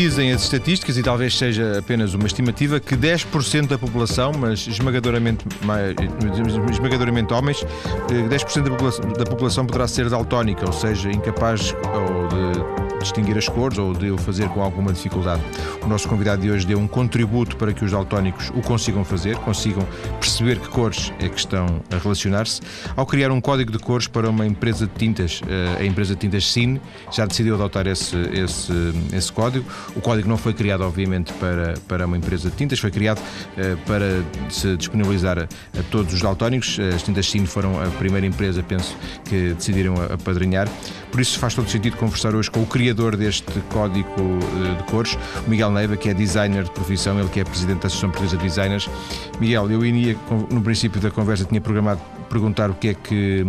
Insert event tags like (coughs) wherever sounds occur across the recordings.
dizem as estatísticas, e talvez seja apenas uma estimativa, que 10% da população, mas esmagadoramente, esmagadoramente homens, 10% eh, da população, da população poderá ser daltónica, ou seja, incapaz ou de distinguir as cores ou de o fazer com alguma dificuldade. O nosso convidado de hoje deu um contributo para que os daltónicos o consigam fazer, consigam perceber que cores é que estão a relacionar-se. Ao criar um código de cores para uma empresa de tintas, eh, a empresa de tintas Cine já decidiu adotar esse, esse, esse código. O código não foi criado, obviamente, para, para uma empresa de tintas, foi criado eh, para se disponibilizar a, a todos os daltónicos. As tintas Cine foram a primeira empresa, penso, que decidiram apadrinhar. Por isso faz todo sentido conversar hoje com o criador deste código eh, de cores, o Miguel Neiva, que é designer de profissão, ele que é presidente da Associação Portuguesa de Designers. Miguel, eu no princípio da conversa, tinha programado perguntar o que é que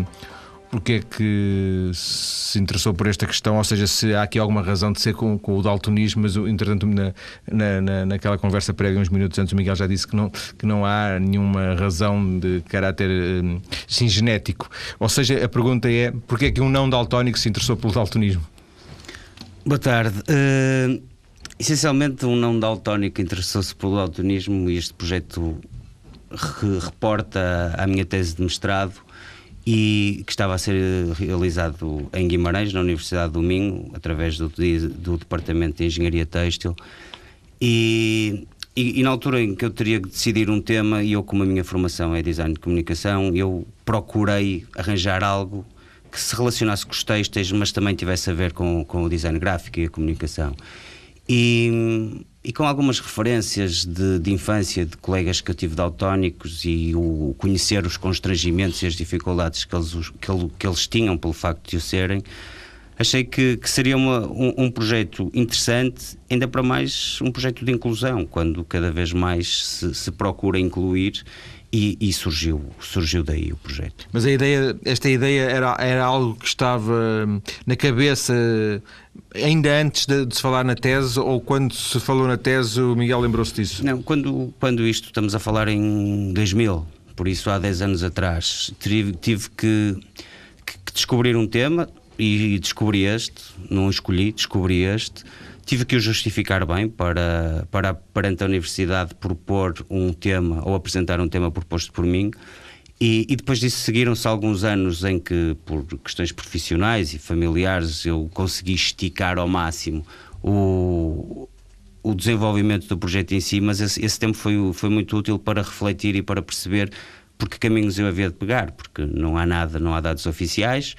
porque é que se interessou por esta questão, ou seja, se há aqui alguma razão de ser com, com o daltonismo, mas entretanto na, na, na, naquela conversa prévia, uns minutos antes, o Miguel já disse que não, que não há nenhuma razão de caráter um, sim, genético. Ou seja, a pergunta é porque é que um não daltónico se interessou pelo daltonismo? Boa tarde. Uh, essencialmente, um não daltónico interessou-se pelo daltonismo e este projeto re reporta a minha tese de mestrado e que estava a ser realizado em Guimarães, na Universidade do Minho, através do, do Departamento de Engenharia Têxtil. E, e, e, na altura em que eu teria que decidir um tema, e eu, como a minha formação é design de comunicação, eu procurei arranjar algo que se relacionasse com os textos, mas também tivesse a ver com, com o design gráfico e a comunicação. E, e com algumas referências de, de, infância de colegas que eu tive daltónicos e o conhecer os constrangimentos e as dificuldades que eles, que, que eles tinham pelo facto de o serem, achei que, que seria uma, um, um, projeto interessante, ainda para mais um projeto de inclusão, quando cada vez mais se, se procura incluir e, e, surgiu, surgiu daí o projeto. Mas a ideia, esta ideia era, era algo que estava na cabeça ainda antes de, de, se falar na tese ou quando se falou na tese o Miguel lembrou-se disso? Não, quando, quando isto estamos a falar em 2000, por isso há 10 anos atrás, tive, tive que, que descobrir um tema e descobri este, não escolhi, descobri este Tive que o justificar bem para, para perante a universidade propor um tema ou apresentar um tema proposto por mim. E, e depois disso seguiram-se alguns anos em que, por questões profissionais e familiares, eu consegui esticar ao máximo o, o desenvolvimento do projeto em si, mas esse, esse, tempo foi, foi muito útil para refletir e para perceber por que caminhos eu havia de pegar, porque não há nada, não há dados oficiais,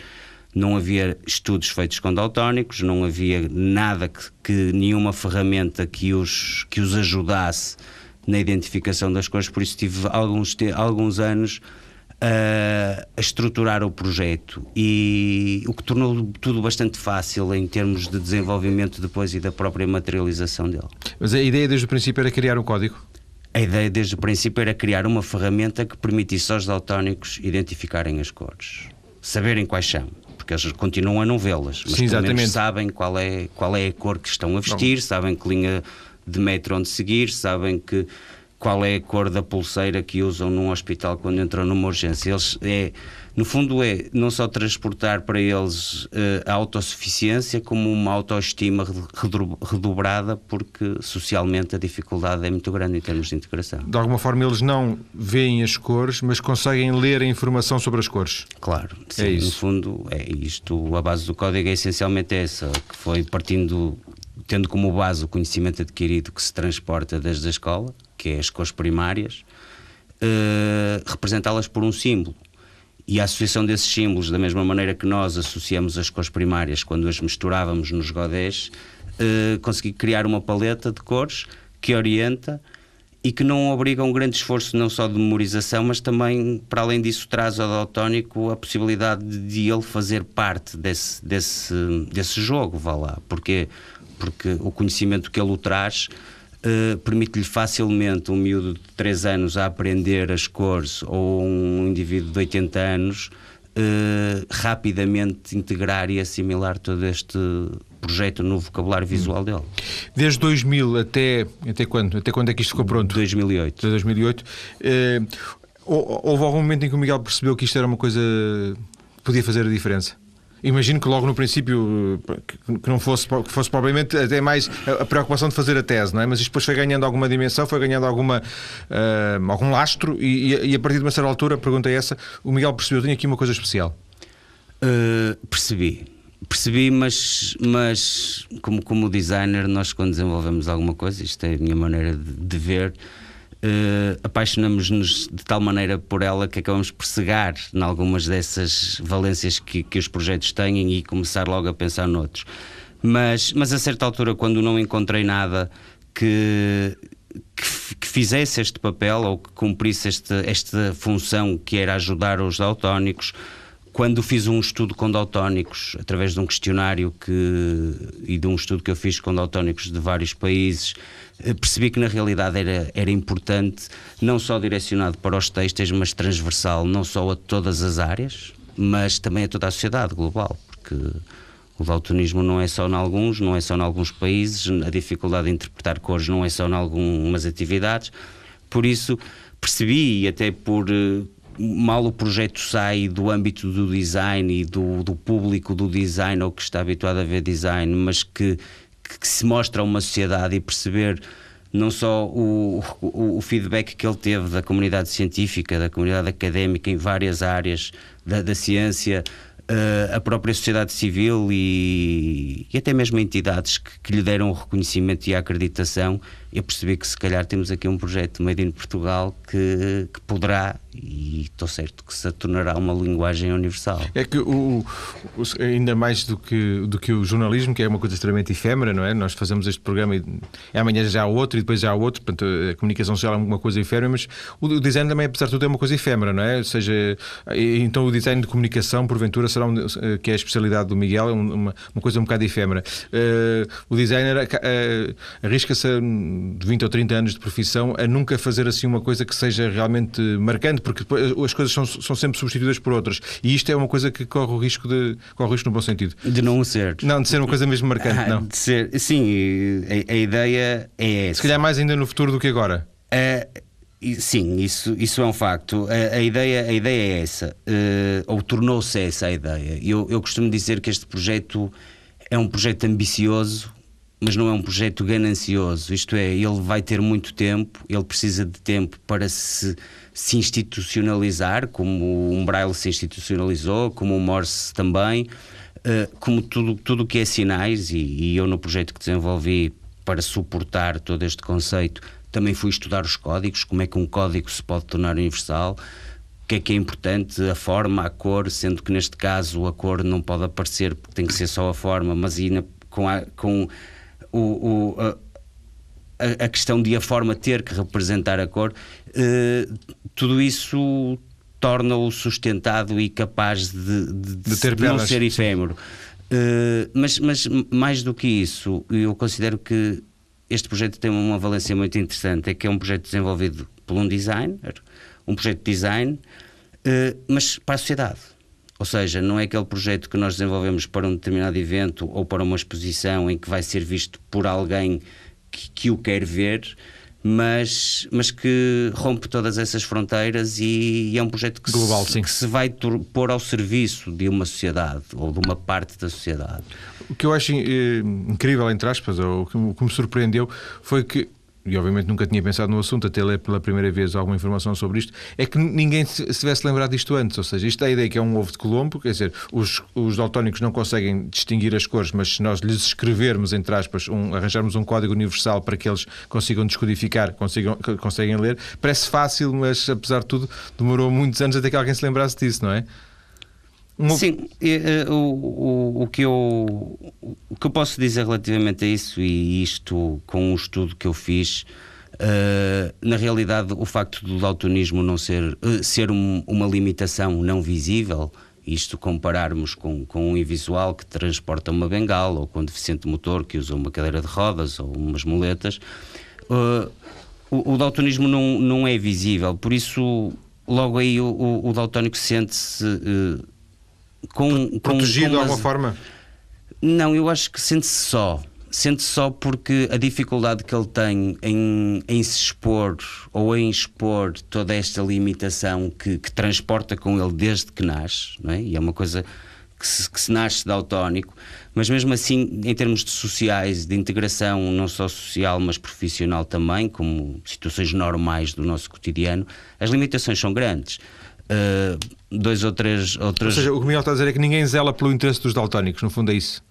não havia estudos feitos com daltónicos, não havia nada que, que nenhuma ferramenta que os, que os ajudasse na identificação das cores, por isso tive alguns, alguns anos a, a estruturar o projeto e o que tornou tudo bastante fácil em termos de desenvolvimento depois e da própria materialização dele. Mas a ideia desde o princípio era criar um código? A ideia desde o princípio era criar uma ferramenta que permitisse aos daltónicos identificarem as cores, saberem quais são porque eles continuam a não vê-las, mas Sim, pelo menos sabem qual é, qual é a cor que estão a vestir, não. sabem que linha de metro onde seguir, sabem que qual é a cor da pulseira que usam num hospital quando entram numa urgência. Eles é no fundo é não só transportar para eles uh, a autossuficiência, como uma autoestima redobrada, porque socialmente a dificuldade é muito grande em termos de integração. De alguma forma eles não veem as cores, mas conseguem ler a informação sobre as cores. Claro, sim, é isso. no fundo é isto, a base do código é essencialmente essa, que foi partindo, tendo como base o conhecimento adquirido que se transporta desde a escola, que é as cores primárias, uh, representá-las por um símbolo e a associação desses símbolos, da mesma maneira que nós associamos as cores primárias quando as misturávamos nos godés, eh, consegui criar uma paleta de cores que orienta e que não obriga um grande esforço não só de memorização, mas também, para além disso, traz ao daltónico a possibilidade de ele fazer parte desse, desse, desse jogo, vá lá. Porquê? Porque o conhecimento que ele o traz uh, permite-lhe facilmente um miúdo de 3 anos a aprender as cores ou um indivíduo de 80 anos uh, rapidamente integrar e assimilar todo este projeto no vocabulário visual dele. Desde 2000 até, até quando? Até quando é que isto ficou pronto? 2008. Desde 2008. Uh, houve algum momento em que o Miguel percebeu que isto era uma coisa que podia fazer a diferença? Imagino que logo no princípio que não fosse, que fosse propriamente até mais a preocupação de fazer a tese, não é? Mas isto depois foi ganhando alguma dimensão, foi ganhando alguma, uh, algum lastro e, e, a partir de uma certa altura, a pergunta é essa, o Miguel percebeu, tinha aqui uma coisa especial. Uh, percebi. Percebi, mas, mas como, como designer, nós quando desenvolvemos alguma coisa, isto é a minha maneira de, de ver, uh, apaixonamos-nos de tal maneira por ela que acabamos por cegar em algumas dessas valências que, que os projetos têm e começar logo a pensar noutros. Mas, mas a certa altura, quando não encontrei nada que, que, que, fizesse este papel ou que cumprisse este, esta função que era ajudar os daltónicos, quando fiz um estudo com daltónicos, através de um questionário que, e de um estudo que eu fiz com daltónicos de vários países, percebi que na realidade era, era importante, não só direcionado para os textos, mas transversal, não só a todas as áreas, mas também a toda a sociedade global, porque o daltonismo não é só em alguns, não é só em alguns países, a dificuldade de interpretar cores não é só em algumas atividades. Por isso percebi, e até por eh, mal o projeto sai do âmbito do design e do, do público do design ou que está habituado a ver design, mas que que se mostra a uma sociedade e perceber não só o, o, o, feedback que ele teve da comunidade científica, da comunidade académica em várias áreas da, da ciência, uh, a própria sociedade civil e, e até mesmo entidades que, que, lhe deram o reconhecimento e a acreditação, eu percebi que se calhar temos aqui um projeto Made in Portugal que, que poderá, e estou certo que se tornará uma linguagem universal. É que o, o, ainda mais do que, do que o jornalismo, que é uma coisa extremamente efêmera, não é? Nós fazemos este programa e amanhã já há outro e depois já há outro, portanto a comunicação social é uma coisa efêmera, mas o design também, apesar de tudo, é uma coisa efêmera, não é? Ou seja, então o design de comunicação, porventura, será um, que é a especialidade do Miguel, é uma, uma coisa um bocado efêmera. Uh, o designer uh, arrisca-se de 20 ou 30 anos de profissão a nunca fazer assim uma coisa que seja realmente marcante, porque as coisas são, são sempre substituídas por outras. E isto é uma coisa que corre o risco de corre o risco no bom sentido. De não ser. Não, de ser uma coisa mesmo marcante, ah, não. De ser, sim, a, a, ideia é essa. Se calhar mais ainda no futuro do que agora. Uh, Sim, isso, isso é um facto. A, a ideia, a ideia é essa, uh, ou tornou-se essa a ideia. Eu, eu costumo dizer que este projeto é um projeto ambicioso, mas não é um projeto ganancioso. Isto é, ele vai ter muito tempo, ele precisa de tempo para se, se institucionalizar, como o Umbrail se institucionalizou, como o Morse também, uh, como tudo o que é sinais, e, e eu no projeto que desenvolvi para suportar todo este conceito, também fui estudar os códigos, como é que um código se pode tornar universal, o que é que é importante, a forma, a cor, sendo que neste caso a cor não pode aparecer porque tem que ser só a forma, mas ainda com, a, com o, o a, questão de a forma ter que representar a cor, eh, tudo isso torna-o sustentado e capaz de, de, de, de não ser efêmero. Uh, mas, mas mais do que isso, eu considero que este projeto tem uma valência muito interessante, é que é um projeto desenvolvido por um designer, um projeto de design, uh, mas para a sociedade. Ou seja, não é aquele projeto que nós desenvolvemos para um determinado evento ou para uma exposição em que vai ser visto por alguém que, que o quer ver, mas, mas que rompe todas essas fronteiras e, e é um projeto que, Global, se, que se vai pôr ao serviço de uma sociedade ou de uma parte da sociedade. O que eu acho eh, incrível, entre aspas, ou o que me surpreendeu, foi que e obviamente nunca tinha pensado no assunto, até ler pela primeira vez alguma informação sobre isto, é que ninguém se tivesse lembrado disto antes. Ou seja, isto é a ideia que é um ovo de Colombo, quer dizer, os, os daltónicos não conseguem distinguir as cores, mas se nós lhes escrevermos, entre aspas, um, arranjarmos um código universal para que eles consigam descodificar, consigam, conseguem ler, parece fácil, mas apesar de tudo, demorou muitos anos até que alguém se lembrasse disso, não é? Uma... Sim, o, o, o, que eu, o que eu posso dizer relativamente a isso, e isto com um estudo que eu fiz, uh, na realidade, o facto do daltonismo não ser, uh, ser um, uma limitação não visível, isto compararmos com, com um invisual que transporta uma bengala, ou com um deficiente motor que usa uma cadeira de rodas ou umas muletas, uh, o, o daltonismo não, não é visível, por isso logo aí o, o, o daltónico sente-se com, protegido com, de alguma forma? Não, eu acho que sente-se só. Sente-se só porque a dificuldade que ele tem em, em se expor ou em expor toda esta limitação que, que transporta com ele desde que nasce, não é? e é uma coisa que se, que se nasce daltónico, mas mesmo assim, em termos de sociais, de integração, não só social, mas profissional também, como situações normais do nosso cotidiano, as limitações são grandes. Uh, dois ou três. Outras... Ou seja, o que o Miguel está a dizer é que ninguém zela pelo interesse dos daltónicos, no fundo é isso.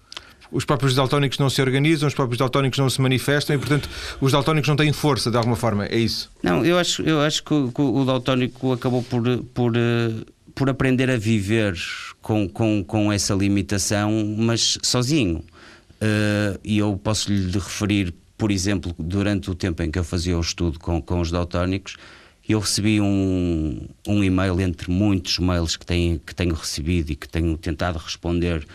Os próprios daltónicos não se organizam, os próprios daltónicos não se manifestam e, portanto, os daltónicos não têm força de alguma forma, é isso? Não, eu acho, eu acho que, o, que o daltónico acabou por, por, eh, por aprender a viver com, com, com essa limitação, mas sozinho. Uh, e eu posso lhe referir, por exemplo, durante o tempo em que eu fazia o estudo com, com os daltónicos, eu recebi um, um e-mail entre muitos mails que tenho, que tenho recebido e que tenho tentado responder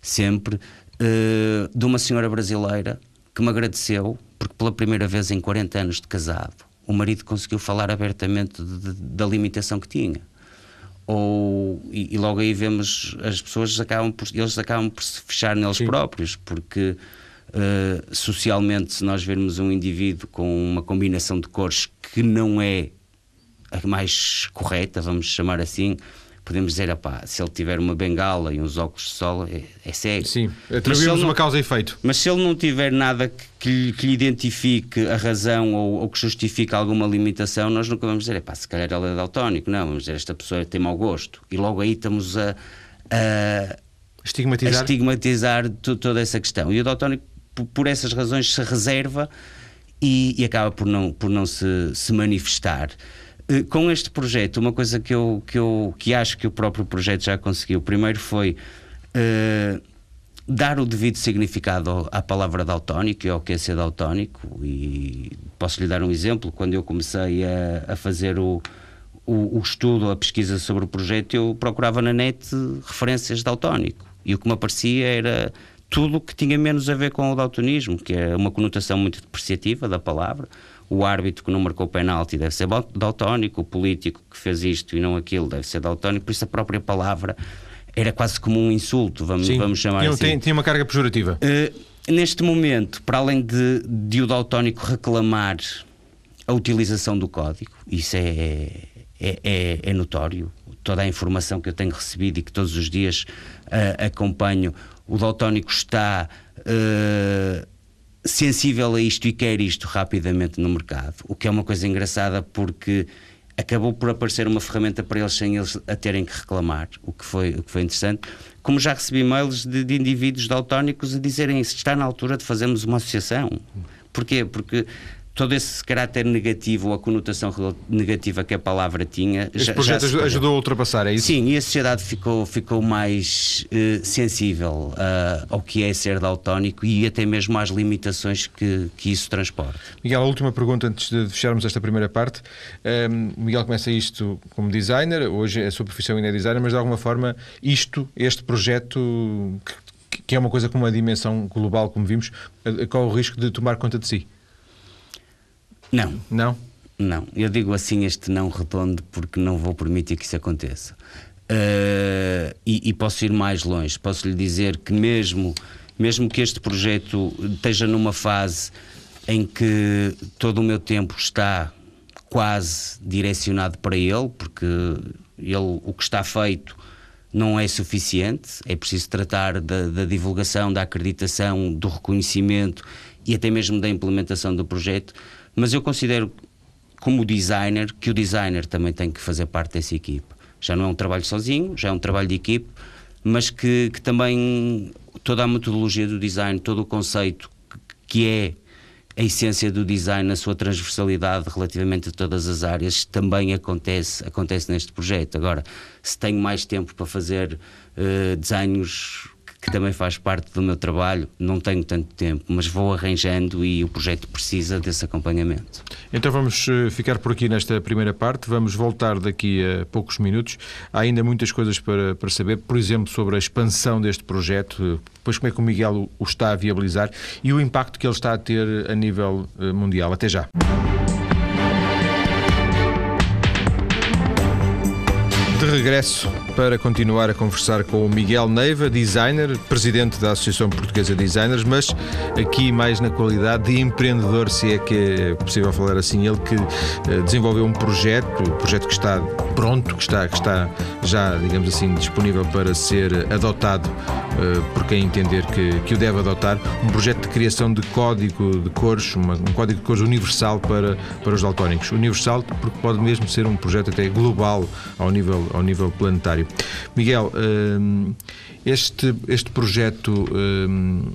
sempre, uh, de uma senhora brasileira que me agradeceu porque pela primeira vez em 40 anos de casado o marido conseguiu falar abertamente de, de, da limitação que tinha. Ou, e, e, logo aí vemos as pessoas acabam por, eles acabam por se fechar neles Sim. próprios, porque uh, socialmente, se nós vermos um indivíduo com uma combinação de cores que não é a mais correta, vamos chamar assim, podemos dizer, opá, se ele tiver uma bengala e uns óculos de sol, é, é cego. Sim, atribuímos uma causa e efeito. Mas se ele não tiver nada que, que, lhe, que lhe identifique a razão ou, ou, que justifique alguma limitação, nós nunca vamos dizer, se calhar ele é daltónico. Não, vamos dizer, esta pessoa tem mau gosto. E logo aí estamos a, a estigmatizar, a estigmatizar toda essa questão. E o daltónico, por, por essas razões, se reserva e, e, acaba por não, por não se, se manifestar. Eh, com este projeto, uma coisa que eu, que eu que acho que o próprio projeto já conseguiu, primeiro foi uh, dar o devido significado à palavra daltónico e ao que é ser daltónico. E posso lhe dar um exemplo. Quando eu comecei a, a fazer o, o, o, estudo, a pesquisa sobre o projeto, eu procurava na net referências daltónico. E o que me aparecia era tudo que tinha menos a ver com o daltonismo, que é uma conotação muito depreciativa da palavra o árbitro que não marcou penalti deve ser daltónico, o político que fez isto e não aquilo deve ser daltónico, por isso a própria palavra era quase como um insulto, vamos, Sim, vamos chamar tinha, assim. Tinha, tinha uma carga pejorativa. Uh, neste momento, para além de, de o daltónico reclamar a utilização do código, isso é, é, é, é notório. Toda a informação que eu tenho recebido e que todos os dias uh, acompanho, o daltónico está. Uh, sensível a isto e quer isto rapidamente no mercado, o que é uma coisa engraçada porque acabou por aparecer uma ferramenta para eles sem eles a terem que reclamar, o que foi, o que foi interessante. Como já recebi e-mails de, de indivíduos daltónicos a dizerem se está na altura de fazermos uma associação. Porquê? Porque todo esse caráter negativo ou a conotação negativa que a palavra tinha. Este já, projeto já ajudou a ultrapassar, é isso? Sim, e a sociedade ficou, ficou mais uh, sensível uh, ao que é ser daltónico e até mesmo às limitações que, que isso transporta. Miguel, a última pergunta antes de fecharmos esta primeira parte. Um, ehm, Miguel começa isto como designer, hoje a sua profissão ainda é designer, mas de alguma forma isto, este projeto, que, que é uma coisa com uma dimensão global, como vimos, eh, corre o risco de tomar conta de si? Não. Não? Não. Eu digo assim este não redondo porque não vou permitir que isso aconteça. Uh, e, e, posso ir mais longe. Posso lhe dizer que mesmo, mesmo que este projeto esteja numa fase em que todo o meu tempo está quase direcionado para ele, porque ele, o que está feito não é suficiente, é preciso tratar da, da divulgação, da acreditação, do reconhecimento e até mesmo da implementação do projeto mas eu considero, como designer, que o designer também tem que fazer parte dessa equipe. Já não é um trabalho sozinho, já é um trabalho de equipe, mas que, que também toda a metodologia do design, todo o conceito que é a essência do design na sua transversalidade relativamente a todas as áreas também acontece, acontece neste projeto. Agora, se tenho mais tempo para fazer uh, desenhos que também faz parte do meu trabalho. Não tenho tanto tempo, mas vou arranjando e o projeto precisa desse acompanhamento. Então vamos eh, ficar por aqui nesta primeira parte. Vamos voltar daqui a poucos minutos. Há ainda muitas coisas para, para saber, por exemplo, sobre a expansão deste projeto, depois como é que o Miguel o está a viabilizar e o impacto que ele está a ter a nível eh, mundial. Até já. De regresso para continuar a conversar com o Miguel Neiva, designer, presidente da Associação Portuguesa de Designers, mas aqui mais na qualidade de empreendedor, se é que é possível falar assim. Ele que eh, desenvolveu um projeto, um projeto que está pronto, que está, que está já, digamos assim, disponível para ser adotado por quem entender que, que o deve adotar, um projeto de criação de código de cores, uma, um código de cores universal para, para os daltónicos. Universal porque pode mesmo ser um projeto até global ao nível, ao nível planetário. Miguel, uh, este, este projeto uh,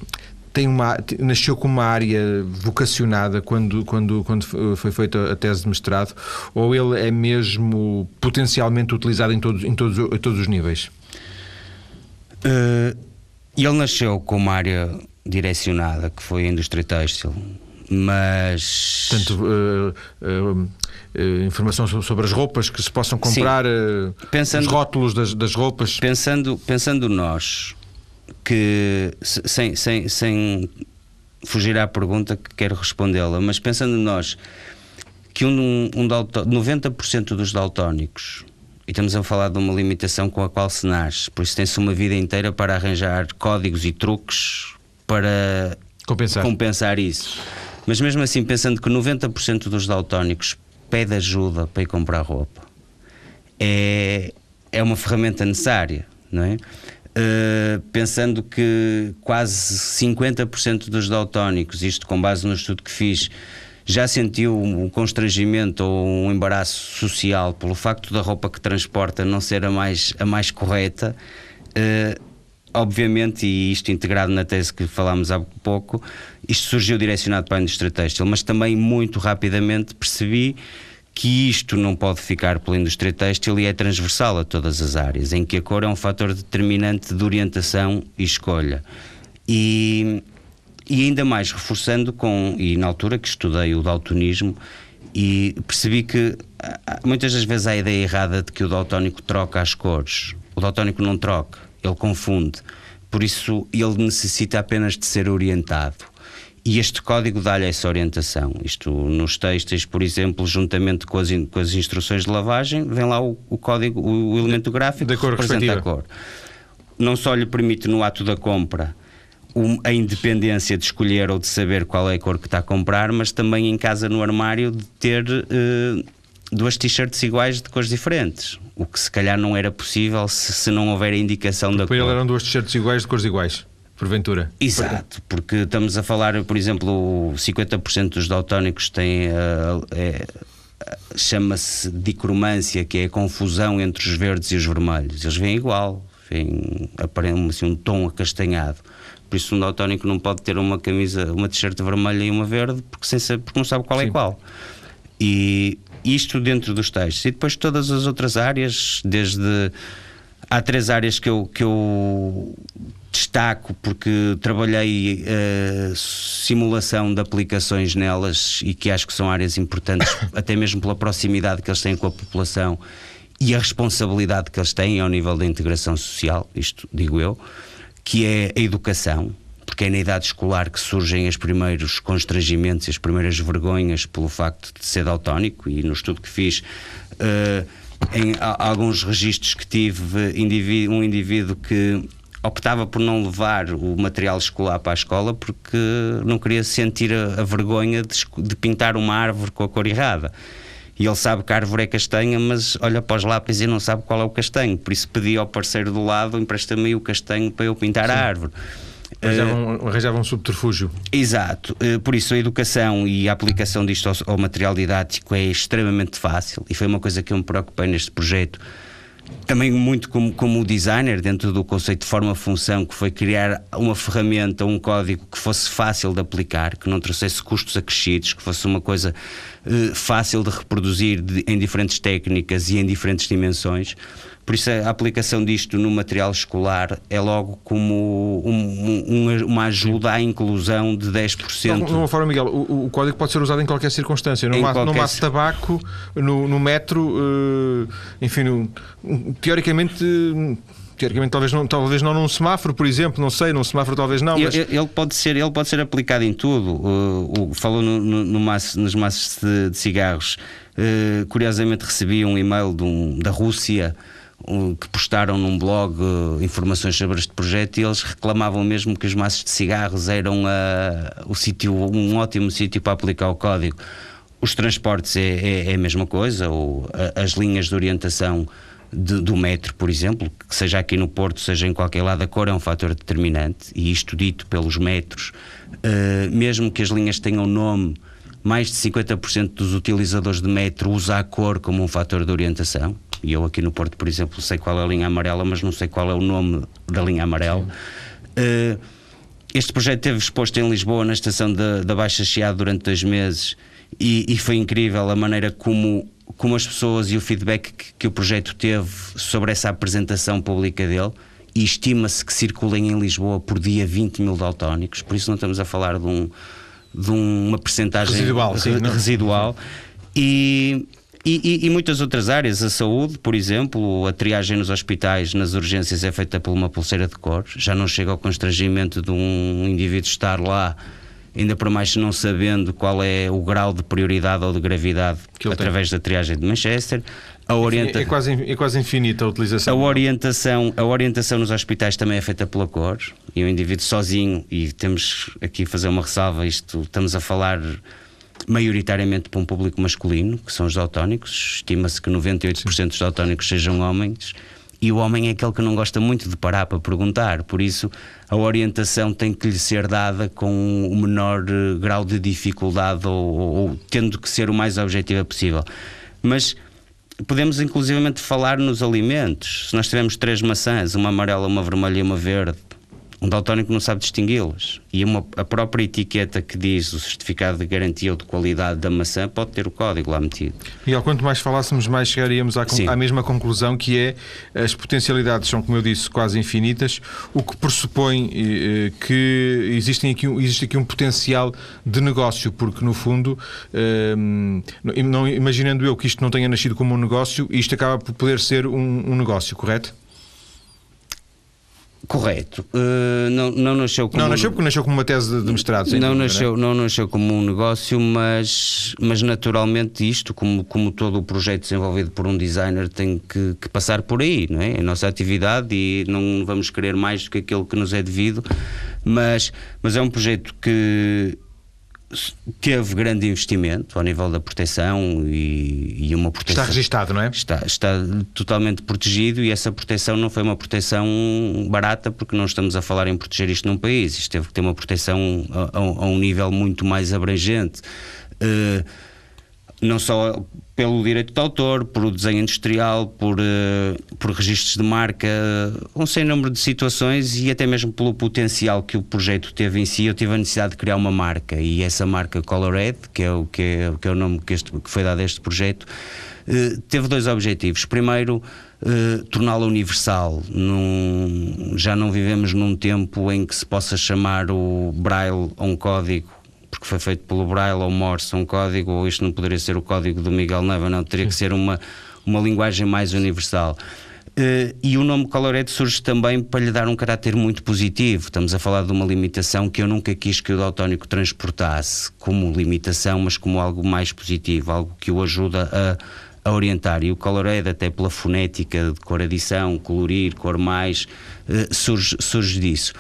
tem uma, nasceu com uma área vocacionada quando, quando, quando foi feita a tese de mestrado, ou ele é mesmo potencialmente utilizado em todos, em todos, em todos os níveis? Uh, ele nasceu com uma área direcionada, que foi a indústria têxtil, mas. Portanto, uh, uh, informação sobre as roupas que se possam comprar, pensando, os rótulos das, das roupas. Pensando, pensando nós, que sem, sem, sem fugir à pergunta que quero respondê-la, mas pensando nós que um, um 90% dos daltónicos e estamos a falar de uma limitação com a qual se nasce, por isso tem-se uma vida inteira para arranjar códigos e truques para compensar, compensar isso. Mas mesmo assim, pensando que 90% dos daltónicos pede ajuda para ir comprar roupa, é, é uma ferramenta necessária, não é? Uh, pensando que quase 50% dos daltónicos, isto com base no estudo que fiz, já sentiu um constrangimento ou um embaraço social pelo facto da roupa que transporta não ser a mais, a mais correta. Uh, obviamente, e isto integrado na tese que falámos há pouco, isto surgiu direcionado para a indústria têxtil, mas também muito rapidamente percebi que isto não pode ficar pela indústria têxtil e é transversal a todas as áreas, em que a cor é um fator determinante de orientação e escolha. E, e ainda mais reforçando com, e na altura que estudei o daltonismo, e percebi que muitas das vezes há a ideia errada de que o daltónico troca as cores. O daltónico não troca, ele confunde. Por isso, ele necessita apenas de ser orientado. E este código dá-lhe essa orientação. Isto nos textos, por exemplo, juntamente com as, com as instruções de lavagem, vem lá o, o código, o, o, elemento gráfico que representa a cor. Não só lhe permite no ato da compra a independência de escolher ou de saber qual é a cor que está a comprar, mas também em casa no armário de ter uh, duas t-shirts iguais de cores diferentes. O que se calhar não era possível se, se não houver a indicação da cor. Para ele eram duas t-shirts iguais de cores iguais porventura. Exato, porque estamos a falar, por exemplo, 50% dos daltónicos têm. É, chama-se dicromância, que é a confusão entre os verdes e os vermelhos. Eles vêm igual, vêm aparentemente assim, um tom acastanhado. Por isso um daltónico não pode ter uma camisa, uma t-shirt vermelha e uma verde, porque, sem saber, porque não sabe qual é Sim. é qual. E isto dentro dos textos. E depois todas as outras áreas, desde há três áreas que eu, que eu destaco porque trabalhei uh, simulação de aplicações nelas e que acho que são áreas importantes, (coughs) até mesmo pela proximidade que eles têm com a população e a responsabilidade que eles têm ao nível da integração social, isto digo eu, que é a educação, porque é na idade escolar que surgem os primeiros constrangimentos e as primeiras vergonhas pelo facto de ser daltónico e no estudo que fiz. Uh, em alguns registros que tive, um indivíduo que optava por não levar o material escolar para a escola porque não queria sentir a, vergonha de, de, pintar uma árvore com a cor errada. E ele sabe que a árvore é castanha, mas olha para os lápis e não sabe qual é o castanho. Por isso pedia ao parceiro do lado: empresta-me o castanho para eu pintar Sim. a árvore. Arranjava um, um subterfúgio. Exato. Uh, por isso a educação e a aplicação disto ao, ao material didático é extremamente fácil e foi uma coisa que eu me preocupei neste projeto também muito como, como designer, dentro do conceito de forma-função, que foi criar uma ferramenta, um código que fosse fácil de aplicar, que não trouxesse custos acrescidos, que fosse uma coisa uh, fácil de reproduzir de, em diferentes técnicas e em diferentes dimensões. Por isso, a aplicação disto no material escolar é logo como um, um, uma ajuda à inclusão de 10%. De uma forma, Miguel, o, o, código pode ser usado em qualquer circunstância. No, em qualquer... tabaco, no, no metro, uh, enfim, no, teoricamente teoricamente talvez não, talvez não num semáforo, por exemplo, não sei, num semáforo talvez não. Mas... Ele, pode ser, ele pode ser aplicado em tudo. Uh, falou no, no, no maço, nos maços de, de cigarros. Uh, curiosamente recebi um e-mail um, da Rússia que postaram num blog uh, informações sobre este projeto e eles reclamavam mesmo que os maços de cigarros eram uh, o sítio, um ótimo sítio para aplicar o código. Os transportes é, é, é a mesma coisa, ou as linhas de orientação de, do metro, por exemplo, que seja aqui no Porto, seja em qualquer lado, a cor é um fator determinante, e isto dito pelos metros, uh, mesmo que as linhas tenham nome, mais de 50% dos utilizadores de metro usa a cor como um fator de orientação. E eu aqui no Porto, por exemplo, sei qual é a linha amarela, mas não sei qual é o nome da linha amarela. Uh, este projeto teve exposto em Lisboa, na estação da, Baixa Chiado, durante dois meses, e, e, foi incrível a maneira como, como as pessoas e o feedback que, que o projeto teve sobre essa apresentação pública dele. E estima-se que circulem em Lisboa por dia 20 mil daltónicos, por isso não estamos a falar de, um, de uma percentagem residual. Re, residual. E, e, e, muitas outras áreas, a saúde, por exemplo, a triagem nos hospitais, nas urgências, é feita por uma pulseira de cor. Já não chega ao constrangimento de um indivíduo estar lá, ainda por mais não sabendo qual é o grau de prioridade ou de gravidade através tem. da triagem de Manchester. A orienta... é, quase, é quase infinita a utilização. A orientação, a orientação nos hospitais também é feita pela cor e o indivíduo sozinho, e temos aqui fazer uma ressalva, isto estamos a falar maioritariamente para um público masculino, que são os daltónicos. Estima-se que 98% Sim. dos daltónicos sejam homens. E o homem é aquele que não gosta muito de parar para perguntar, por isso a orientação tem que lhe ser dada com o menor eh, grau de dificuldade ou, ou, ou tendo que ser o mais objetiva possível. Mas podemos inclusivamente falar nos alimentos. Se nós tivermos três maçãs, uma amarela, uma vermelha e uma verde, um daltónico não sabe distingui-las. E uma, a própria etiqueta que diz o certificado de garantia ou de qualidade da maçã pode ter o código lá metido. E ao quanto mais falássemos, mais chegaríamos à, à, mesma conclusão que é as potencialidades são, como eu disse, quase infinitas, o que pressupõe eh, que existem aqui, existe aqui um potencial de negócio, porque no fundo, eh, não, imaginando eu que isto não tenha nascido como um negócio, isto acaba por poder ser um, um negócio, correto? Correto. Uh, não, não nasceu como. Não nasceu porque nasceu como uma tese de mestrado. Não, dúvida, nasceu, não, é? não nasceu como um negócio, mas, mas naturalmente isto, como, como todo o projeto desenvolvido por um designer, tem que, que passar por aí, não é? É a nossa atividade e não vamos querer mais do que aquilo que nos é devido, mas, mas é um projeto que teve grande investimento ao nível da proteção e, e, uma proteção. Está registado, não é? Está, está totalmente protegido e essa proteção não foi uma proteção barata porque não estamos a falar em proteger isto num país. Isto teve que ter uma proteção a, a, a um nível muito mais abrangente. Uh, não só pelo direito de autor, por o desenho industrial, por, uh, por registros de marca, um sem número de situações e até mesmo pelo potencial que o projeto teve em si. Eu tive a necessidade de criar uma marca e essa marca Colored, que é o, que é, que é o nome que, este, que foi dado a este projeto, uh, teve dois objetivos. Primeiro, Uh, torná-la universal. Num, já não vivemos num tempo em que se possa chamar o Braille a um código porque foi feito pelo Braille ou Morse, um código, ou isto não poderia ser o código do Miguel Neva, não, teria que ser uma, uma linguagem mais universal. Uh, e o nome Colored surge também para lhe dar um caráter muito positivo. Estamos a falar de uma limitação que eu nunca quis que o daltónico transportasse como limitação, mas como algo mais positivo, algo que o ajuda a, a orientar. E o Colored, até pela fonética de cor adição, colorir, cor mais, uh, surge, surge disso.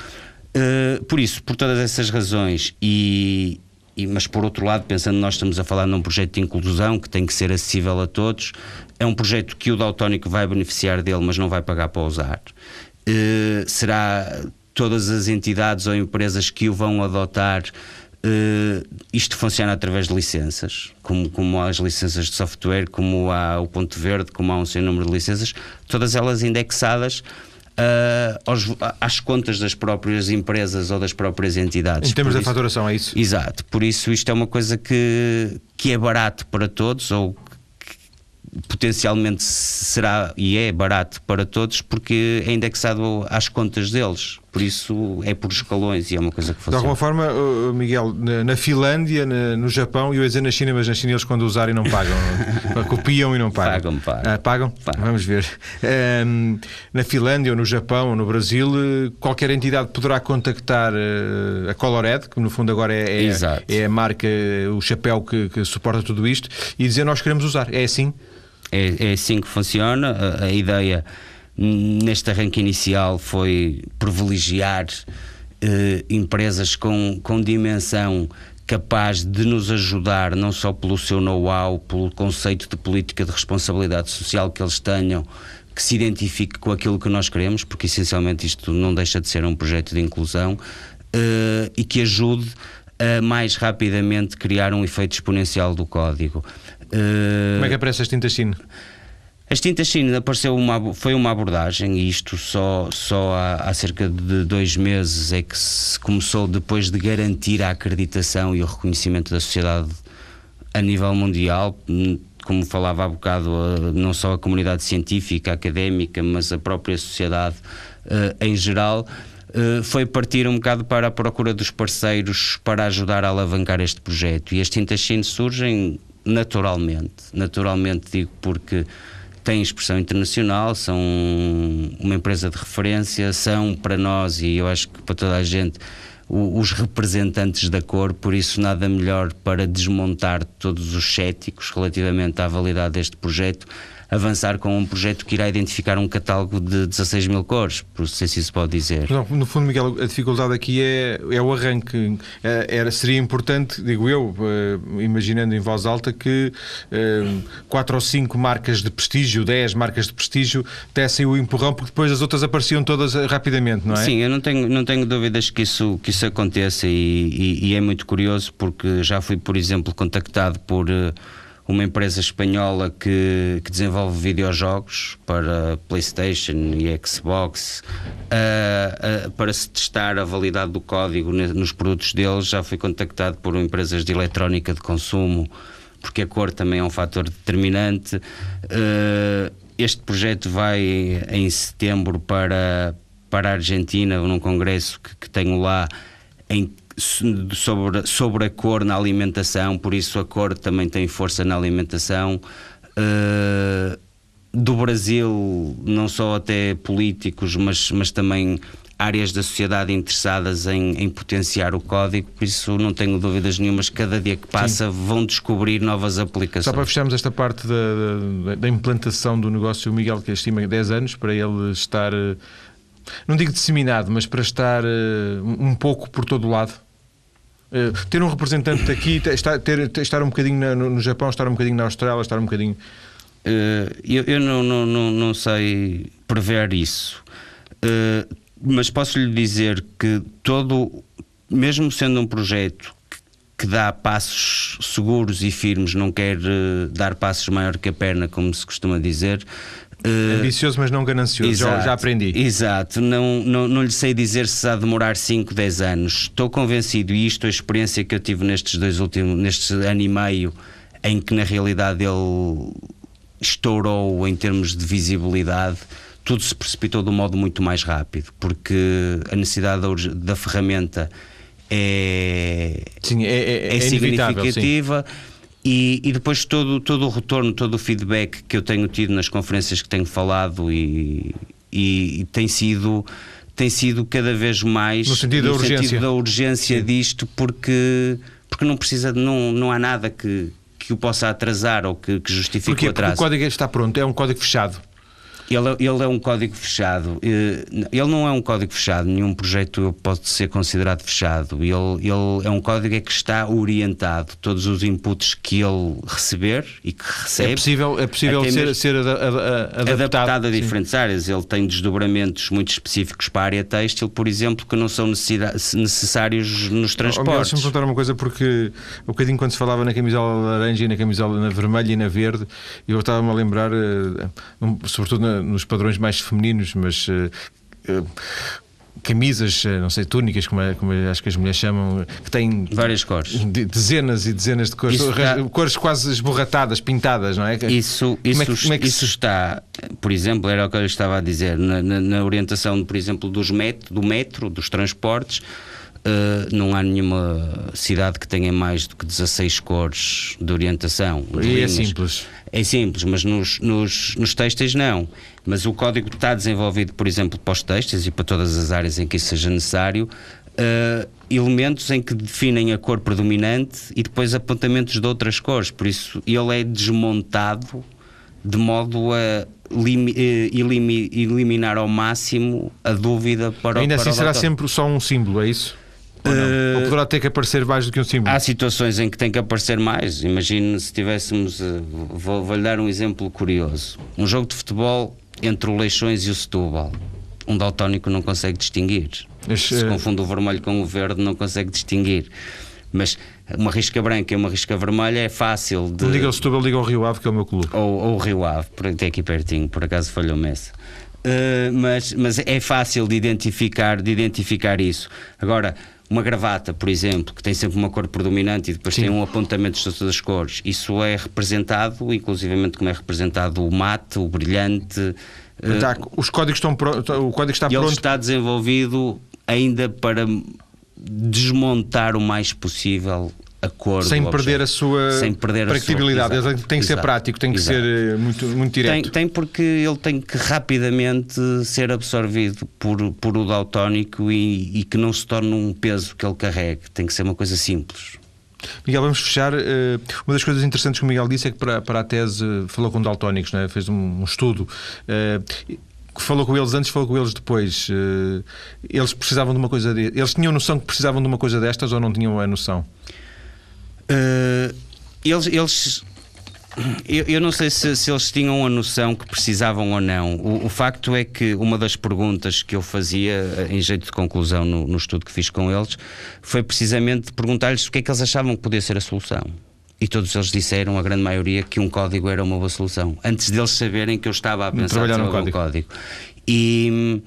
Uh, por isso, por todas essas razões, e, e, mas por outro lado, pensando nós estamos a falar num projeto de inclusão que tem que ser acessível a todos, é um projeto que o daltónico vai beneficiar dele, mas não vai pagar para usar. Uh, será todas as entidades ou empresas que o vão adotar. Uh, isto funciona através de licenças, como, como há as licenças de software, como há o ponto verde, como há um sem número de licenças, todas elas indexadas uh, aos, às contas das próprias empresas ou das próprias entidades. Em termos da faturação, é isso? Exato. Por isso, isto é uma coisa que, que é barato para todos ou potencialmente será e é barato para todos porque é indexado às contas deles. Por isso é por escalões e é uma coisa que funciona. De alguma forma, Miguel, na Finlândia, no Japão, e eu ia dizer na China, mas na China eles quando usarem não pagam. (laughs) copiam e não pagam. Pagam, pagam. Ah, pagam? pagam? Vamos ver. Um, na Finlândia, ou no Japão, ou no Brasil, qualquer entidade poderá contactar uh, a Colored, que no fundo agora é, é, é a marca, o chapéu que, que suporta tudo isto, e dizer nós queremos usar. É assim? é, é assim que funciona. A, a, ideia neste arranque inicial foi privilegiar eh, empresas com, com dimensão capaz de nos ajudar, não só pelo seu know-how, pelo conceito de política de responsabilidade social que eles tenham, que se identifique com aquilo que nós queremos, porque essencialmente isto não deixa de ser um projeto de inclusão, uh, e que ajude a mais rapidamente criar um efeito exponencial do código. Uh, Como é que aparece as tintas China? As tintas China apareceu uma, foi uma abordagem, e isto só, só há, há, cerca de dois meses é que se começou, depois de garantir a acreditação e o reconhecimento da sociedade a nível mundial, hum, como falava há bocado, não só a comunidade científica, académica, mas a própria sociedade uh, em geral. Uh, foi partir um bocado para a procura dos parceiros para ajudar a alavancar este projeto. E as tintas China surgem naturalmente. Naturalmente, digo porque têm expressão internacional, são uma empresa de referência, são para nós e eu acho que para toda a gente os representantes da cor, por isso nada melhor para desmontar todos os céticos relativamente à validade deste projeto avançar com um projeto que irá identificar um catálogo de 16 mil cores, por se assim se pode dizer. Não, no fundo, Miguel, a dificuldade aqui é, é o arranque. É, era, seria importante, digo eu, eh, imaginando em voz alta, que eh, quatro ou cinco marcas de prestígio, 10 marcas de prestígio, dessem o empurrão, porque depois as outras apareciam todas rapidamente, não é? Sim, eu não tenho, não tenho dúvidas que isso, que isso aconteça e, e, e é muito curioso porque já fui, por exemplo, contactado por eh, uma empresa espanhola que, que desenvolve videojogos para PlayStation e Xbox uh, uh, para se testar a validade do código nos produtos deles. Já fui contactado por empresas de eletrónica de consumo, porque a cor também é um fator determinante. Uh, este projeto vai em setembro para, para a Argentina, num congresso que, que tenho lá em sobre, sobre a cor na alimentação, por isso a cor também tem força na alimentação. Uh, do Brasil, não só até políticos, mas, mas também áreas da sociedade interessadas em, em potenciar o código, por isso não tenho dúvidas nenhumas, cada dia que passa Sim. vão descobrir novas aplicações. Só para fecharmos esta parte da, da, da implantação do negócio, o Miguel que estima 10 anos para ele estar, eh, não digo disseminado, mas para estar eh, um pouco por todo o lado. Uh, ter um representante aqui, estar, ter, estar um bocadinho no, no, Japão, estar um bocadinho na Austrália, estar um bocadinho. Uh, eu, eu não, não, não, não, sei prever isso, uh, mas posso lhe dizer que todo, mesmo sendo um projeto que, que dá passos seguros e firmes, não quer dar passos maior que a perna, como se costuma dizer, Uh, Ambicioso, mas não ganancioso, exato, já, já, aprendi. Exato, não, não, não lhe sei dizer se há de demorar 5, 10 anos. Estou convencido, e isto é a experiência que eu tive nestes dois últimos, neste ano e meio, em que na realidade ele estourou em termos de visibilidade, tudo se precipitou de um modo muito mais rápido, porque a necessidade da, da ferramenta é, sim, é, é, é, é significativa. Sim e, e, depois todo, todo o retorno, todo o feedback que eu tenho tido nas conferências que tenho falado e, e, e tem sido tem sido cada vez mais no sentido, no da, urgência. Sentido da urgência disto porque porque não precisa não, não há nada que, que o possa atrasar ou que, que justifique Porquê? o atraso. Porque o código está pronto, é um código fechado. Ele, ele é um código fechado. Eh, ele não é um código fechado, nenhum projeto pode ser considerado fechado. Ele, ele é um código que está orientado. Todos os inputs que ele receber e que recebe. É possível, é possível ser, ser a, a, a, adaptado, adaptado a diferentes sim. áreas. Ele tem desdobramentos muito específicos para a área têxtil, por exemplo, que não são necessários nos transportes. Deixa-me perguntar uma coisa, porque um bocadinho quando se falava na camisola laranja e na camisola na vermelha e na verde, eu estava-me a lembrar, eh, sobretudo na nos padrões mais femininos, mas uh, uh, camisas, eh, não sei, túnicas, como, é, como é, acho que as mulheres chamam, que têm várias cores, dezenas e dezenas de cores, está... cores quase esborratadas, pintadas, não é? Isso, isso, é que, é que isso está, por exemplo, era o que eu estava a dizer, na, na, na orientação, por exemplo, dos met, do metro, dos transportes. Uh, não há nenhuma cidade que tenha mais do que 16 cores de orientação. E é é simples. É simples, mas nos, nos, nos textos não. Mas o código está desenvolvido, por exemplo, para os textos e para todas as áreas em que isso seja necessário, uh, elementos em que definem a cor predominante e depois apontamentos de outras cores. Por isso, ele é desmontado de modo a limi, eh, elimi, eliminar ao máximo a dúvida para Ainda o para assim será sempre só um símbolo, é isso? Ou? Eh, Ou poderá ter que aparecer mais do que um símbolo? Há situações em que tem que aparecer mais. Imagine se tivéssemos. eh, Vou, vou-lhe dar um exemplo curioso: um jogo de futebol entre o Leixões e o Setúbal. Um daltónico não consegue distinguir. Mas, Se eh, confunde o vermelho com o verde, não consegue distinguir. Mas uma risca branca e uma risca vermelha é fácil de. Não diga o Setúbal, diga o Rio Ave, que é o meu clube. ou, ou o Rio Ave, por até aqui pertinho, por acaso falhou-me essa. Uh, mas, mas é fácil de identificar, de identificar isso. Agora, uma gravata, por exemplo, que tem sempre uma cor predominante e depois Sim. tem um apontamento de todas as cores, isso é representado, inclusivamente como é representado o mate, o brilhante. uh, os códigos estão pro- o código está e ele pronto. está desenvolvido ainda para desmontar o mais possível a cor Sem perder a sua Sem perder a sua-. Exato, tem que ser exato, prático, tem que exato. ser eh, muito, muito Tem, direto. tem porque ele tem que rapidamente ser absorvido por, por o daltónico e, e que não se torne um peso que ele carregue. Tem que ser uma coisa simples. Miguel, vamos fechar. Eh, Uma das coisas interessantes que o Miguel disse é que para, para a tese falou com daltónicos, né? fez um, estudo. eh, Falou com eles antes, falou com eles depois. Eles precisavam de uma coisa. De... Eles tinham noção que precisavam de uma coisa destas ou não tinham a noção? Uh, eles. eles eu, eu não sei se, se eles tinham a noção que precisavam ou não. O, o facto é que uma das perguntas que eu fazia, eh, em jeito de conclusão, no, no estudo que fiz com eles, foi precisamente perguntar-lhes o que é que eles achavam que podia ser a solução. E todos eles disseram, a grande maioria, que um código era uma boa solução. Antes deles saberem que eu estava a pensar no um código. código. E,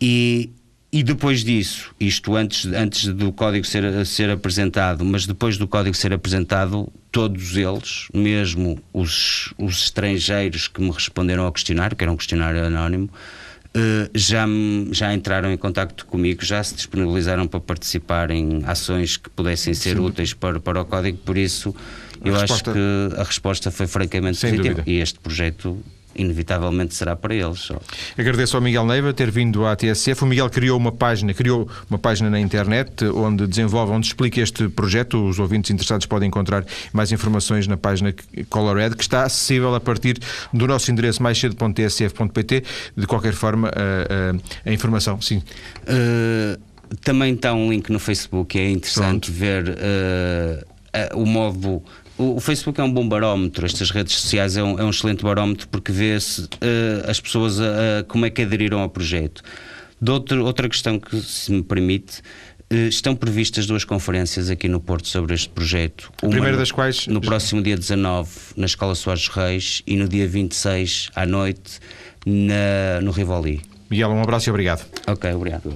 e, e depois disso, isto antes, antes do código ser, ser apresentado, mas depois do código ser apresentado, todos eles, mesmo os, os estrangeiros que me responderam ao questionário, que era um questionário anónimo, eh, já, já entraram em contacto comigo, já se disponibilizaram para participar em ações que pudessem ser úteis para, para o código, por isso A eu resposta- acho que a resposta foi francamente Sem positiva. dúvida. E este projeto, inevitavelmente, será para eles. só. Agradeço ao Miguel Neiva ter vindo à TSF. O Miguel criou uma página, criou uma página na internet onde desenvolve, onde explica este projeto. Os ouvintes interessados podem encontrar mais informações na página Colored, que está acessível a partir do nosso endereço mais cedo.tsf.pt. De qualquer forma, a, a- a informação, sim. Uh, também está um link no Facebook, é interessante ver uh, o modo. O, o Facebook é um bom barómetro, estas redes sociais é um, é um excelente barómetro porque vê-se uh, as pessoas a- a- como é que aderiram ao projeto. De outro- outra questão que, se me permite, uh, estão previstas duas conferências aqui no Porto sobre este projeto. Uma primeira no- das quais- No próximo dia 19, na Escola Soares Reis, e no dia 26, à noite, na, no Rivoli. Miguel, um abraço e obrigado. Ok, obrigado.